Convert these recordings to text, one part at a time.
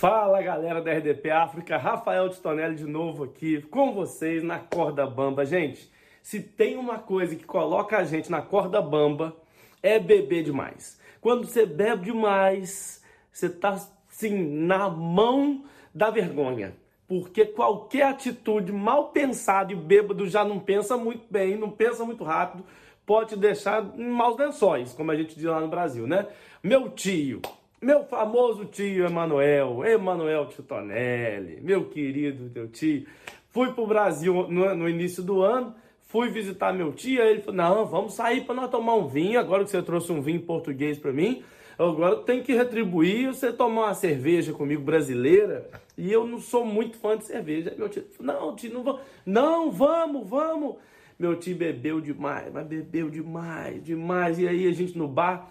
Fala galera da RDP África, Rafael Titonelli de novo aqui com vocês na corda bamba. Gente, se tem uma coisa que coloca a gente na corda bamba é beber demais. Quando você bebe demais, você tá assim na mão da vergonha. Porque qualquer atitude mal pensada e bêbado já não pensa muito bem, não pensa muito rápido, pode deixar em maus lençóis, como a gente diz lá no Brasil, né? Meu tio, meu famoso tio Emanuel, Emanuel Titonelli, meu querido teu tio. Fui pro Brasil no, no, início do ano, fui visitar meu tio, ele falou: "Não, vamos sair para nós tomar um vinho, agora que você trouxe um vinho português para mim, agora tem que retribuir você tomar uma cerveja comigo brasileira". E eu não sou muito fã de cerveja. Meu tio: "Não, tio, não vamos. Não, vamos, vamos". Meu tio bebeu demais, mas bebeu demais, demais. E aí a gente no bar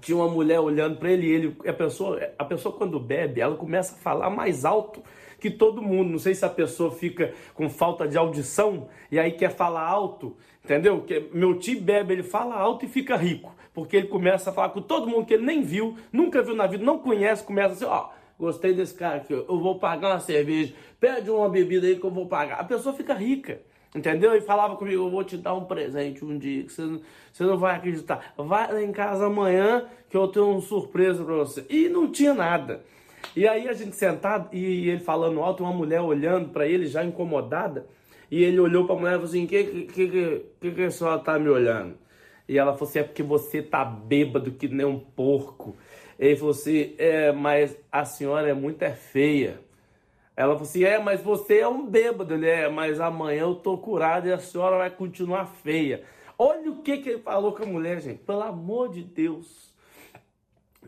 tinha uma mulher olhando para ele, ele a pessoa, a pessoa quando bebe, ela começa a falar mais alto que todo mundo. Não sei se a pessoa fica com falta de audição e aí quer falar alto, entendeu? Que meu tio bebe, ele fala alto e fica rico, porque ele começa a falar com todo mundo que ele nem viu, nunca viu na vida, não conhece, começa assim, ó, gostei desse cara aqui, eu vou pagar uma cerveja, pede uma bebida aí que eu vou pagar. A pessoa fica rica. Entendeu? E falava comigo, eu vou te dar um presente um dia, que você, não, você não vai acreditar. Vai lá em casa amanhã que eu tenho uma surpresa para você. E não tinha nada. E aí a gente sentado e ele falando alto, uma mulher olhando para ele já incomodada. E ele olhou para a mulher e falou assim: que, que, que, que, que a senhora tá me olhando? E ela falou assim: é porque você tá bêbado que nem um porco. Ele falou assim: é, mas a senhora é muito é feia. Ela falou assim: é, mas você é um bêbado. Ele é, mas amanhã eu tô curado e a senhora vai continuar feia. Olha o que, que ele falou com a mulher, gente. Pelo amor de Deus.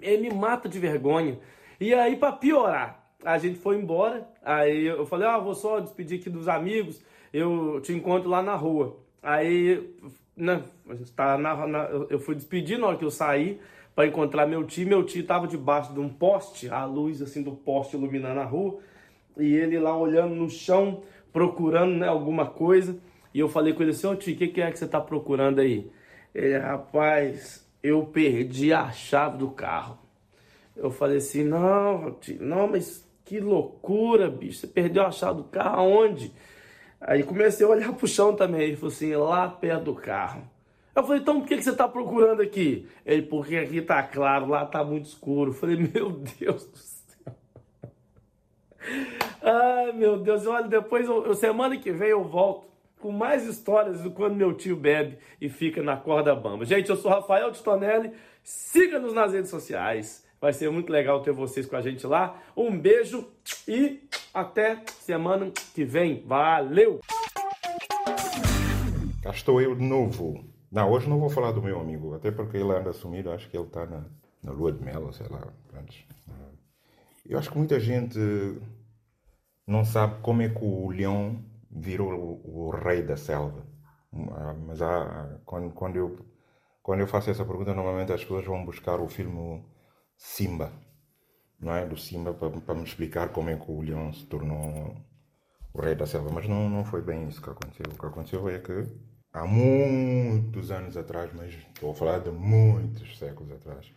Ele me mata de vergonha. E aí, para piorar, a gente foi embora. Aí eu falei: ah, vou só despedir aqui dos amigos. Eu te encontro lá na rua. Aí, né, tá na, na, eu fui despedir na hora que eu saí para encontrar meu tio. Meu tio estava debaixo de um poste, a luz assim do poste iluminando a rua e ele lá olhando no chão, procurando né, alguma coisa. E eu falei com ele assim, ô tio, o que, que é que você está procurando aí? Ele, rapaz, eu perdi a chave do carro. Eu falei assim, não, tio, não, mas que loucura, bicho. Você perdeu a chave do carro aonde? Aí comecei a olhar pro chão também. Ele falou assim, lá perto do carro. Eu falei, então por que, que você está procurando aqui? Ele, porque aqui tá claro, lá tá muito escuro. Eu falei, meu Deus do céu. Ai, meu Deus, olha, depois, eu, semana que vem eu volto com mais histórias do quando meu tio bebe e fica na corda bamba. Gente, eu sou Rafael Titonelli, siga-nos nas redes sociais. Vai ser muito legal ter vocês com a gente lá. Um beijo e até semana que vem. Valeu! Cá estou eu de novo. Não, hoje não vou falar do meu amigo, até porque ele anda sumido, acho que ele está na, na lua de mel, sei lá. Eu acho que muita gente não sabe como é que o leão virou o, o rei da selva. Ah, mas há, quando, quando, eu, quando eu faço essa pergunta, normalmente as pessoas vão buscar o filme Simba, não é? Do Simba, para, me explicar como é que o leão se tornou o rei da selva. Mas não, não foi bem isso que aconteceu. O que aconteceu é que há muitos anos atrás, mas estou a falar de muitos séculos atrás,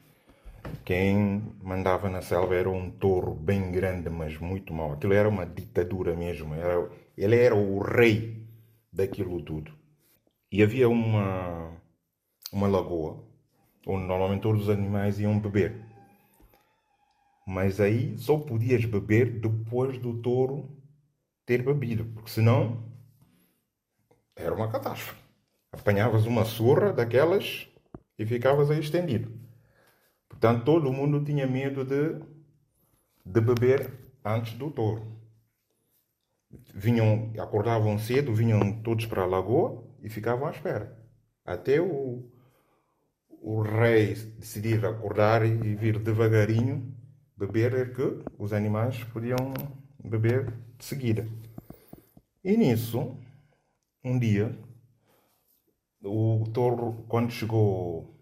quem mandava na selva era um touro bem grande, mas muito mau. Aquilo era uma ditadura mesmo. Era, ele era o rei daquilo tudo. E havia uma, uma lagoa onde normalmente todos os animais iam beber. Mas aí só podias beber depois do touro ter bebido, porque senão era uma catástrofe. Apanhavas uma surra daquelas e ficavas aí estendido. Portanto, todo mundo tinha medo de, de beber antes do touro. Vinham, acordavam cedo, vinham todos para a lagoa e ficavam à espera. Até o, o rei decidir acordar e vir devagarinho beber, é que os animais podiam beber de seguida. E nisso, um dia, o touro, quando chegou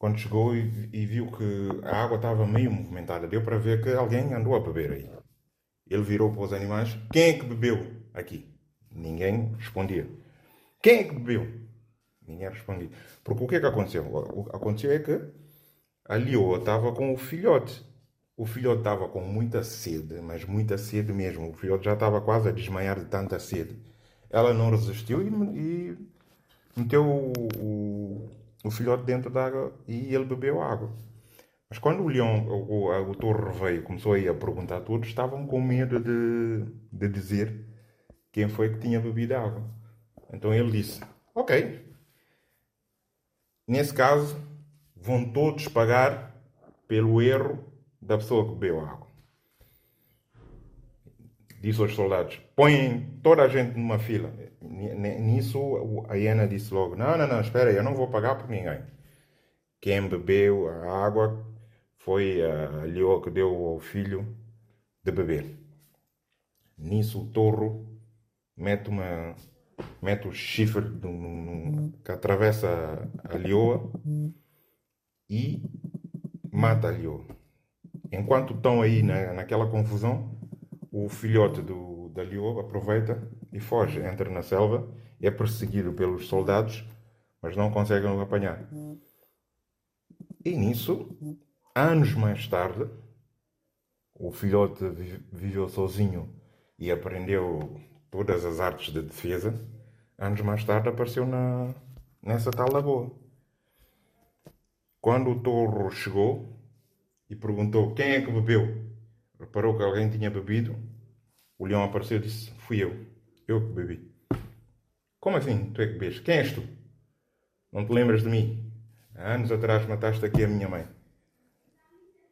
quando chegou e, e, viu que a água estava meio movimentada, deu para ver que alguém andou a beber aí. Ele virou para os animais: Quem é que bebeu aqui? Ninguém respondia. Quem é que bebeu? Ninguém respondia. Porque o que é que aconteceu? O que aconteceu é que a leoa estava com o filhote. o filhote estava com muita sede, mas muita sede mesmo. O filhote já estava quase a desmaiar de tanta sede. Ela não resistiu e, e meteu o, o, o, filhote dentro da água e ele bebeu água. Mas quando o leão, o, o, o torre veio, começou aí a perguntar a todos, estavam com medo de, de dizer quem foi que tinha bebido água. Então ele disse: Ok, nesse caso, vão todos pagar pelo erro da pessoa que bebeu água. Disse aos soldados: põem toda a gente numa fila. Nisso a hiena disse logo: Não, não, não, espera eu não vou pagar por ninguém. Quem bebeu a água foi a leoa que deu ao filho de beber. Nisso o touro mete, uma, mete o chifre que atravessa a leoa e mata a leoa. Enquanto estão aí na, naquela confusão, o filhote do, da leoa aproveita e foge, entra na selva, é perseguido pelos soldados, mas não conseguem o apanhar. E nisso, anos mais tarde, o filhote viveu sozinho e aprendeu todas as artes de defesa. Anos mais tarde apareceu na, nessa tal lagoa. Quando o touro chegou, e perguntou quem é que bebeu. Reparou que alguém tinha bebido. O leão apareceu e disse: Fui eu. Eu que bebi. Como assim? Tu é que bebes? Quem és tu? Não te lembras de mim? Há anos atrás mataste aqui a minha mãe.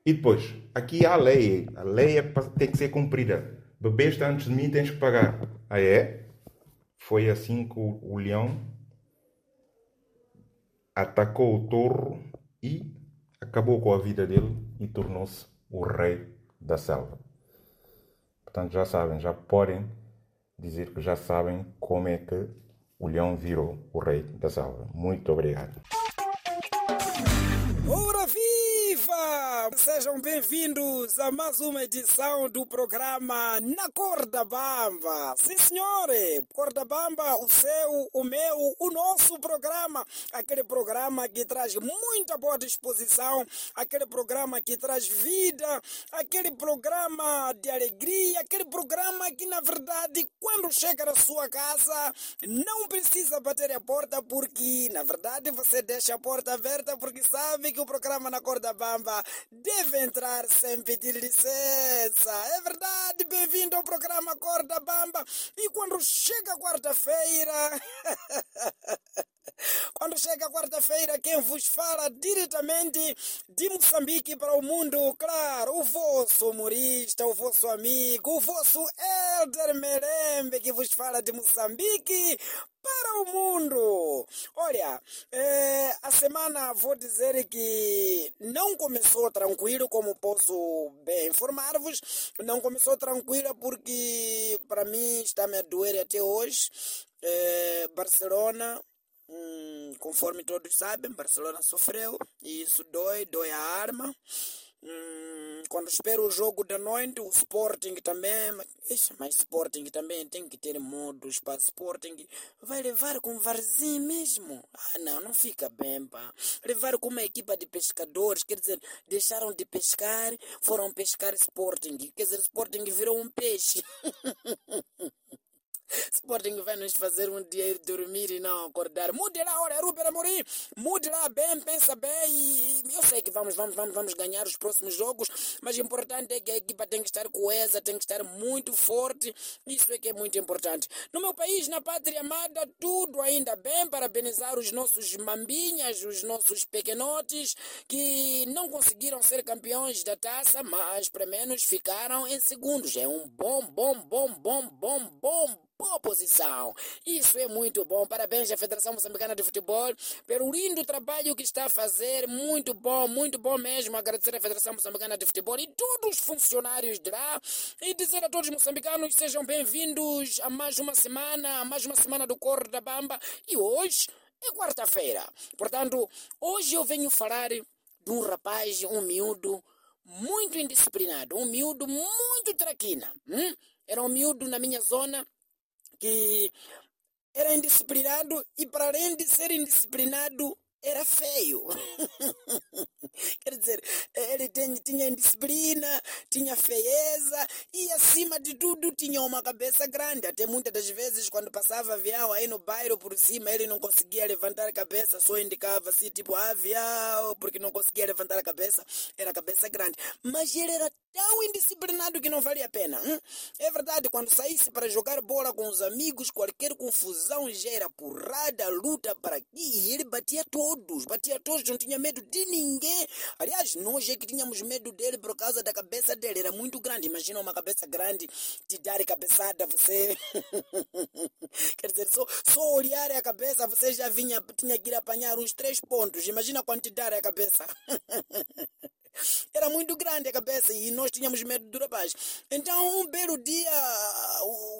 E depois, aqui há lei. A lei é, tem que ser cumprida. Bebeste antes de mim, tens que pagar. Ah, é? Foi assim que o, o leão atacou o touro e acabou com a vida dele e tornou-se o rei da selva. Portanto, já sabem, já podem dizer que já sabem como é que o leão virou o rei da selva. Muito obrigado. Sejam bem-vindos a mais uma edição do programa Na Corda Bamba. Sim, senhores, Corda Bamba, o seu, o meu, o nosso programa. Aquele programa que traz muita boa disposição, aquele programa que traz vida, aquele programa de alegria, aquele programa que, na verdade, quando chega na sua casa, não precisa bater a porta, porque, na verdade, você deixa a porta aberta, porque sabe que o programa Na Corda Bamba deve entrar sem pedir licença. É verdade, bem-vindo ao programa Corda Bamba. E quando chega quarta-feira. Quando chega quarta-feira, quem vos fala diretamente de Moçambique para o mundo, claro, o vosso humorista, o vosso amigo, o vosso Elder Merembe que vos fala de Moçambique para o mundo. Olha, é, a semana vou dizer que não começou tranquilo, como posso bem informar-vos. Não começou tranquila porque para mim está me a doer até hoje. É, Barcelona Hum, conforme todos sabem, Barcelona sofreu e isso dói, dói a arma. Hum, quando espero o jogo da noite, o Sporting também, mas, mas Sporting também tem que ter modos para Sporting. Vai levar com Varzim mesmo? Ah, não, não fica bem, pá. Levar com uma equipa de pescadores, quer dizer, deixaram de pescar, foram pescar Sporting. Quer dizer, Sporting virou um peixe. Sporting vai nos fazer um dia dormir e não acordar. Mude lá, olha, Ruben Amorim, mude lá bem, pensa bem e, eu sei que vamos, vamos, vamos, vamos ganhar os próximos jogos, mas o importante é que a equipa tem que estar coesa, tem que estar muito forte, isso é que é muito importante. No meu país, na pátria amada, tudo ainda bem, parabenizar os nossos mambinhas, os nossos pequenotes, que não conseguiram ser campeões da taça, mas pelo menos ficaram em segundos. É um bom, bom, bom, bom, bom, bom boa posição. Isso é muito bom. Parabéns à Federação Moçambicana de Futebol pelo lindo trabalho que está a fazer. Muito bom, muito bom mesmo. Agradecer à Federação Moçambicana de Futebol e todos os funcionários de lá. E dizer a todos os moçambicanos sejam bem-vindos a mais uma semana, a mais uma semana do Corre da Bamba. E hoje é quarta-feira. Portanto, hoje eu venho falar de um rapaz, um miúdo, muito indisciplinado, um miúdo muito traquina. Hum? Era um miúdo na minha zona que era indisciplinado e para além de ser indisciplinado era feio. Quer dizer, ele tinha indisciplina, tinha feieza e, acima de tudo, tinha uma cabeça grande. Até muitas das vezes, quando passava avião aí no bairro por cima, ele não conseguia levantar a cabeça, só indicava assim, tipo, avião, porque não conseguia levantar a cabeça, era cabeça grande. Mas ele era tão indisciplinado que não valia a pena. Hum? É verdade, quando saísse para jogar bola com os amigos, qualquer confusão já era porrada, luta para aqui, e ele batia todos, batia todos, não tinha medo de ninguém. Aliás, nós é que tínhamos medo dele por causa da cabeça dele, era muito grande. Imagina uma cabeça grande te dar cabeçada, você. Quer dizer, só, só olhar a cabeça, você já vinha, tinha que ir apanhar uns três pontos. Imagina quando te dar a cabeça. Era muito grande a cabeça e nós tínhamos medo do rapaz. Então, um belo dia,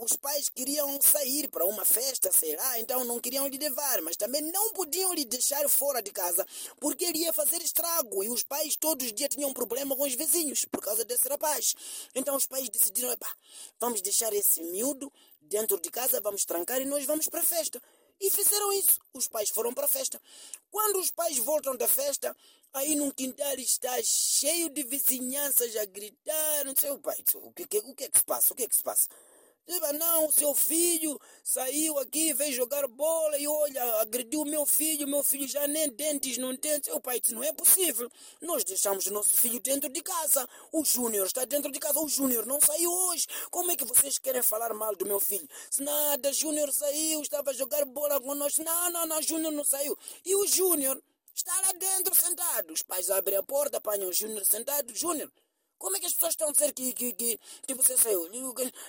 os pais queriam sair para uma festa, sei lá, então não queriam lhe levar, mas também não podiam lhe deixar fora de casa, porque ele ia fazer estrago e os pais todos os dias tinham problema com os vizinhos por causa desse rapaz. Então, os pais decidiram: vamos deixar esse miúdo dentro de casa, vamos trancar e nós vamos para a festa. E fizeram isso. Os pais foram para a festa. Quando os pais voltam da festa, aí num quintal está cheio de vizinhanças a gritar. Não sei, o pai, o que, o que é que se passa? O que é que se passa? Não, seu filho saiu aqui, veio jogar bola e olha, agrediu meu filho, meu filho já nem dentes não tem. Seu pai disse, não é possível. Nós deixamos nosso filho dentro de casa. O Júnior está dentro de casa. O Júnior não saiu hoje. Como é que vocês querem falar mal do meu filho? Se nada, Júnior saiu, estava a jogar bola nós. Não, não, não, Júnior não saiu. E o Júnior está lá dentro sentado. Os pais abrem a porta, apanham o Júnior sentado. Júnior, como é que as pessoas estão a dizer que, que, que, que você saiu?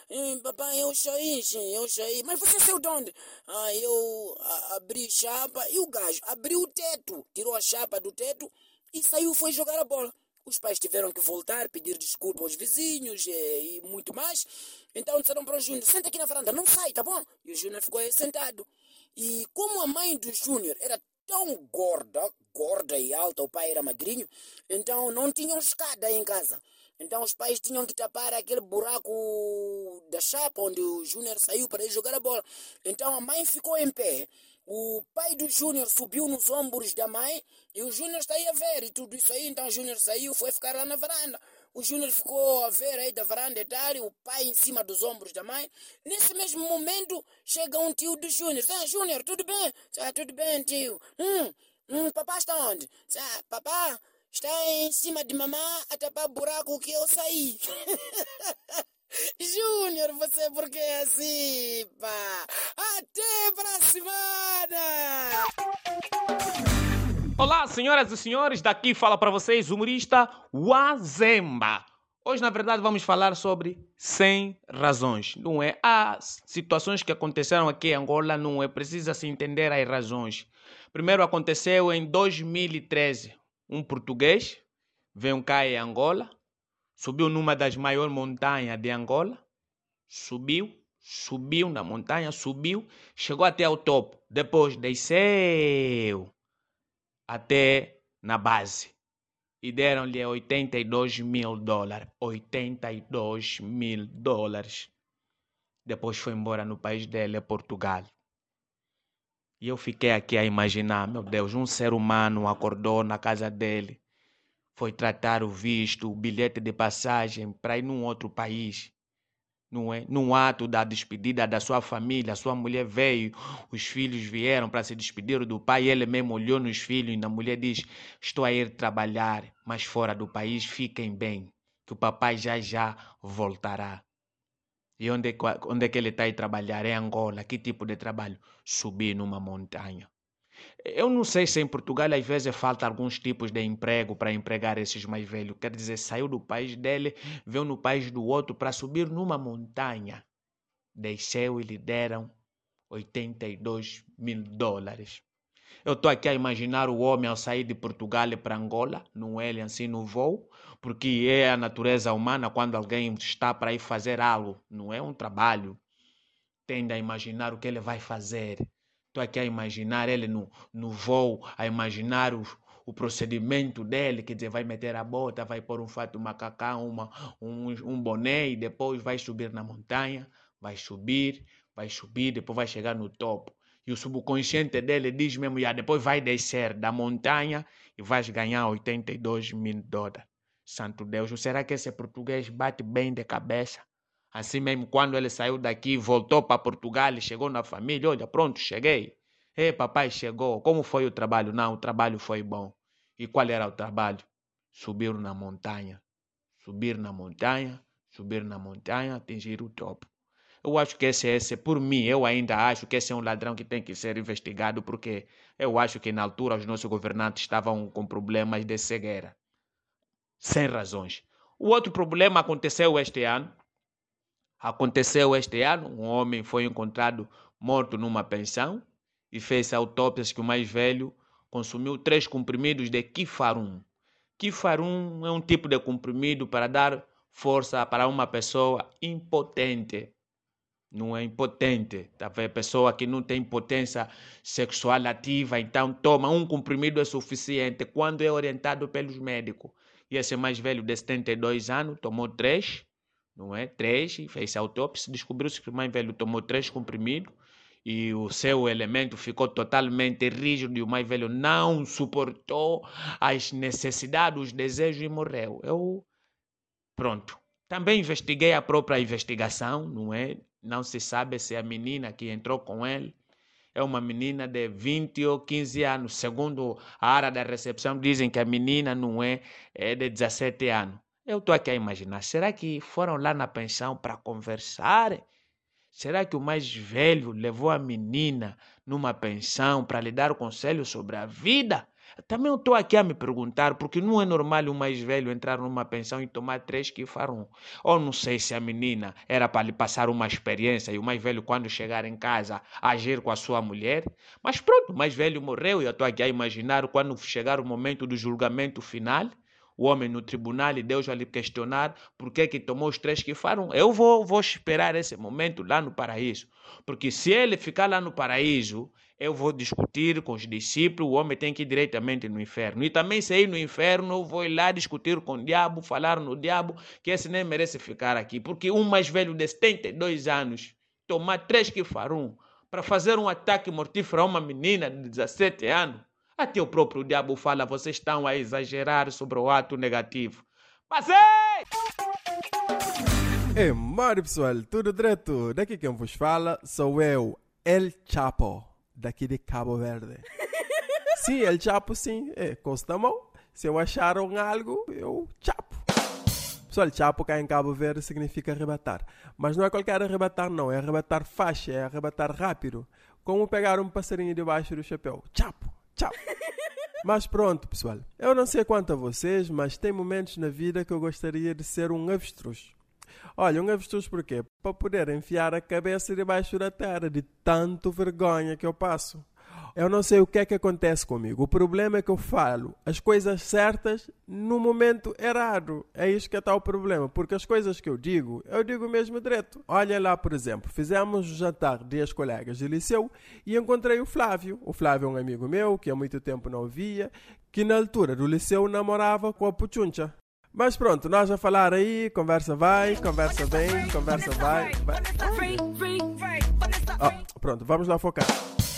Eh, papai, eu saí, sim, eu saí. Mas você saiu de onde? Ah, eu a, abri chapa e o gajo abriu o teto, tirou a chapa do teto e saiu, foi jogar a bola. Os pais tiveram que voltar, pedir desculpa aos vizinhos e, eh, e muito mais. Então disseram para o Júnior, senta aqui na varanda, não sai, tá bom? E o Júnior ficou aí sentado. E como a mãe do Júnior era tão gorda, gorda e alta, o pai era magrinho, então não tinham escada em casa. Então os pais tinham que tapar aquele buraco da chapa onde o Júnior saiu para ir jogar a bola. Então a mãe ficou em pé. O pai do Júnior subiu nos ombros da mãe e o Júnior está aí a ver e tudo isso aí. Então o Júnior saiu, foi ficar lá na varanda. O Júnior ficou a ver aí da varanda e tal, o pai em cima dos ombros da mãe. Nesse mesmo momento, chega um tio do Júnior. Ah, Júnior, tudo bem? Ah, tudo bem, tio. Hum, hum, papá está onde? Ah, papá, está em cima de mamã a tapar buraco que eu saí. Júnior, você por que é assim, pá? Até pra semana! Olá, senhoras e senhores, daqui fala para vocês o humorista Wazemba. Hoje, na verdade, vamos falar sobre 100 razões, não é? Há situações que aconteceram aqui em Angola, não é? Precisa se entender as razões. Primeiro aconteceu em 2013, um português veio cá em Angola, subiu numa das maiores montanhas de Angola, subiu, subiu na montanha, subiu, chegou até o topo, depois desceu até na base e deram-lhe 82 mil dólares. 82 mil dólares. Depois foi embora no país dele, Portugal. E eu fiquei aqui a imaginar, meu Deus, um ser humano acordou na casa dele, foi tratar o visto, o bilhete de passagem para ir num outro país. Não é? Num ato da despedida da sua família, sua mulher veio, os filhos vieram para se despedir do pai, ele mesmo olhou nos filhos e a mulher diz: Estou a ir trabalhar, mas fora do país, fiquem bem, que o papai já já voltará. E onde, onde é que ele está a trabalhar? É Angola. Que tipo de trabalho? Subir numa montanha. Eu não sei se em Portugal às vezes falta alguns tipos de emprego para empregar esses mais velhos. Quer dizer, saiu do país dele, veio no país do outro para subir numa montanha. Desceu e lhe deram 82 mil dólares. Eu estou aqui a imaginar o homem ao sair de Portugal para Angola, no ele assim no voo, porque é a natureza humana quando alguém está para ir fazer algo, não é um trabalho. Tende a imaginar o que ele vai fazer. Estou aqui a imaginar ele no, no voo, a imaginar o, o procedimento dele, quer dizer, vai meter a bota, vai pôr um fato macacão, uma, um, um boné e depois vai subir na montanha, vai subir, vai subir, depois vai chegar no topo. E o subconsciente dele diz mesmo, depois vai descer da montanha e vais ganhar 82 mil dólares. Santo Deus, será que esse português bate bem de cabeça? Assim mesmo, quando ele saiu daqui, voltou para Portugal e chegou na família, olha, pronto, cheguei. Ei, papai chegou. Como foi o trabalho? Não, o trabalho foi bom. E qual era o trabalho? Subir na montanha. Subir na montanha, subir na montanha, atingir o topo. Eu acho que esse, esse, por mim, eu ainda acho que esse é um ladrão que tem que ser investigado, porque eu acho que na altura os nossos governantes estavam com problemas de cegueira. Sem razões. O outro problema aconteceu este ano. Aconteceu este ano, um homem foi encontrado morto numa pensão e fez autópsias que o mais velho consumiu três comprimidos de Kifarum. Kifarum é um tipo de comprimido para dar força para uma pessoa impotente. Não é impotente, vendo? Pessoa que não tem potência sexual ativa, então toma um comprimido é suficiente quando é orientado pelos médicos. E esse mais velho de 72 anos tomou três, não é? Três, fez autópsia, descobriu-se que o mais velho tomou três comprimidos e o seu elemento ficou totalmente rígido e o mais velho não suportou as necessidades, os desejos e morreu. Eu, pronto. Também investiguei a própria investigação, não é? Não se sabe se a menina que entrou com ele é uma menina de 20 ou 15 anos. Segundo a área da recepção, dizem que a menina não é, é de 17 anos. Eu estou aqui a imaginar, será que foram lá na pensão para conversar? Será que o mais velho levou a menina numa pensão para lhe dar conselho sobre a vida? Também estou aqui a me perguntar, porque não é normal o mais velho entrar numa pensão e tomar três que farão. Ou não sei se a menina era para lhe passar uma experiência e o mais velho, quando chegar em casa, agir com a sua mulher. Mas pronto, o mais velho morreu e eu estou aqui a imaginar quando chegar o momento do julgamento final o homem no tribunal e Deus vai lhe questionar por que, que tomou os três que foram. Eu vou, vou esperar esse momento lá no paraíso. Porque se ele ficar lá no paraíso, eu vou discutir com os discípulos, o homem tem que ir diretamente no inferno. E também se ir no inferno, eu vou ir lá discutir com o diabo, falar no diabo, que esse nem merece ficar aqui. Porque um mais velho de 72 anos, tomar três que farão para fazer um ataque mortífero a uma menina de 17 anos, até o próprio diabo fala, vocês estão a exagerar sobre o ato negativo. Mas ei! Mano pessoal, tudo direto? Daqui quem vos fala sou eu, El Chapo, daqui de Cabo Verde. sim, El Chapo sim, é, costa mão. Se eu acharam algo, eu chapo. Pessoal, chapo cá em Cabo Verde significa arrebatar. Mas não é qualquer arrebatar não, é arrebatar faixa, é arrebatar rápido. Como pegar um passarinho debaixo do chapéu. Chapo. Tchau. Mas pronto, pessoal. Eu não sei quanto a vocês, mas tem momentos na vida que eu gostaria de ser um avestruz. Olha, um avestruz por quê? Para poder enfiar a cabeça debaixo da terra de tanto vergonha que eu passo. Eu não sei o que é que acontece comigo. O problema é que eu falo as coisas certas no momento errado. É isso que está o problema. Porque as coisas que eu digo, eu digo mesmo direto. Olha lá, por exemplo, fizemos jantar de ex-colegas de liceu e encontrei o Flávio. O Flávio é um amigo meu que há muito tempo não via, que na altura do liceu namorava com a Puchuncha. Mas pronto, nós a falar aí, conversa vai, conversa vem, conversa vai. vai. Oh, pronto, vamos lá focar.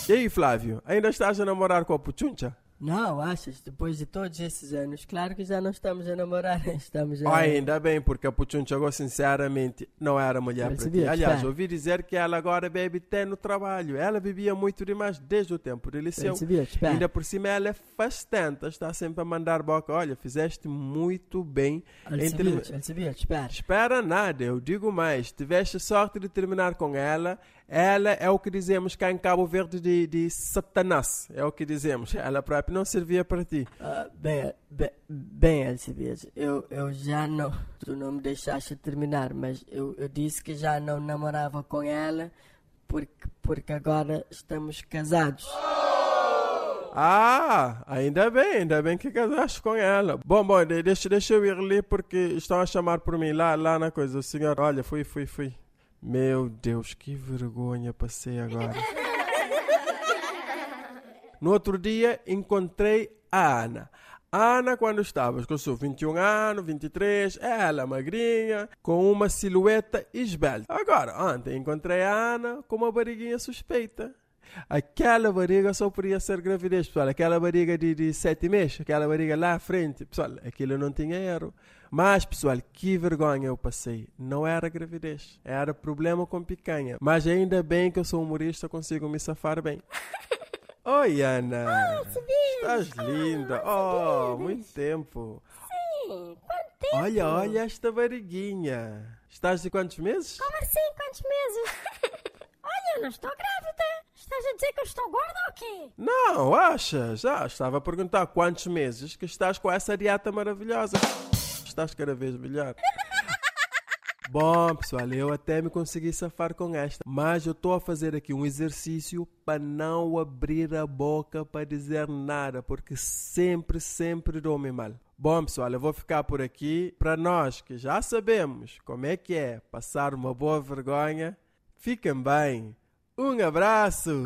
E aí, Flávio, ainda estás a namorar com a Puchuncha? Não, achas? Depois de todos esses anos, claro que já não estamos a namorar, estamos a... Ah, ainda bem, porque a Puchuncha, agora, sinceramente, não era mulher para ti. Aliás, ouvi dizer que ela agora bebe até no trabalho. Ela bebia muito demais desde o tempo do liceu. Ainda por cima, ela é fastenta, está sempre a mandar boca. Olha, fizeste muito bem. Entre... Espera. Espera nada, eu digo mais. Tiveste sorte de terminar com ela ela é o que dizemos cá em Cabo Verde de, de Satanás. É o que dizemos. Ela própria não servia para ti. Uh, bem, bem, bem Alcibiades, eu, eu já não. Tu não me deixaste terminar, mas eu, eu disse que já não namorava com ela porque, porque agora estamos casados. Ah, ainda bem, ainda bem que casaste com ela. Bom, bom, deixa, deixa eu ir ali porque estão a chamar por mim lá, lá na coisa. O senhor, olha, fui, fui, fui. Meu Deus, que vergonha passei agora. No outro dia encontrei a Ana. A Ana, quando estava com seus 21 anos, 23, ela magrinha, com uma silhueta esbelta. Agora, ontem encontrei a Ana com uma barriguinha suspeita. Aquela barriga só podia ser gravidez, pessoal. Aquela barriga de, de sete meses, aquela barriga lá à frente, pessoal, aquilo não tinha erro. Mas, pessoal, que vergonha eu passei. Não era gravidez, era problema com picanha. Mas ainda bem que eu sou humorista, consigo me safar bem. Oi, Ana. Estás linda. Oh, muito tempo. Sim, quanto tempo? Olha, olha esta barriguinha. Estás de quantos meses? Como assim, quantos meses? Olha, eu não estou grávida. Estás a dizer que eu estou gorda ou quê? Não, achas? Ah, estava a perguntar quantos meses que estás com essa dieta maravilhosa. Estás cada vez melhor. Bom, pessoal, eu até me consegui safar com esta, mas eu estou a fazer aqui um exercício para não abrir a boca para dizer nada, porque sempre, sempre dou-me mal. Bom, pessoal, eu vou ficar por aqui. Para nós que já sabemos como é que é passar uma boa vergonha, fiquem bem. Um abraço!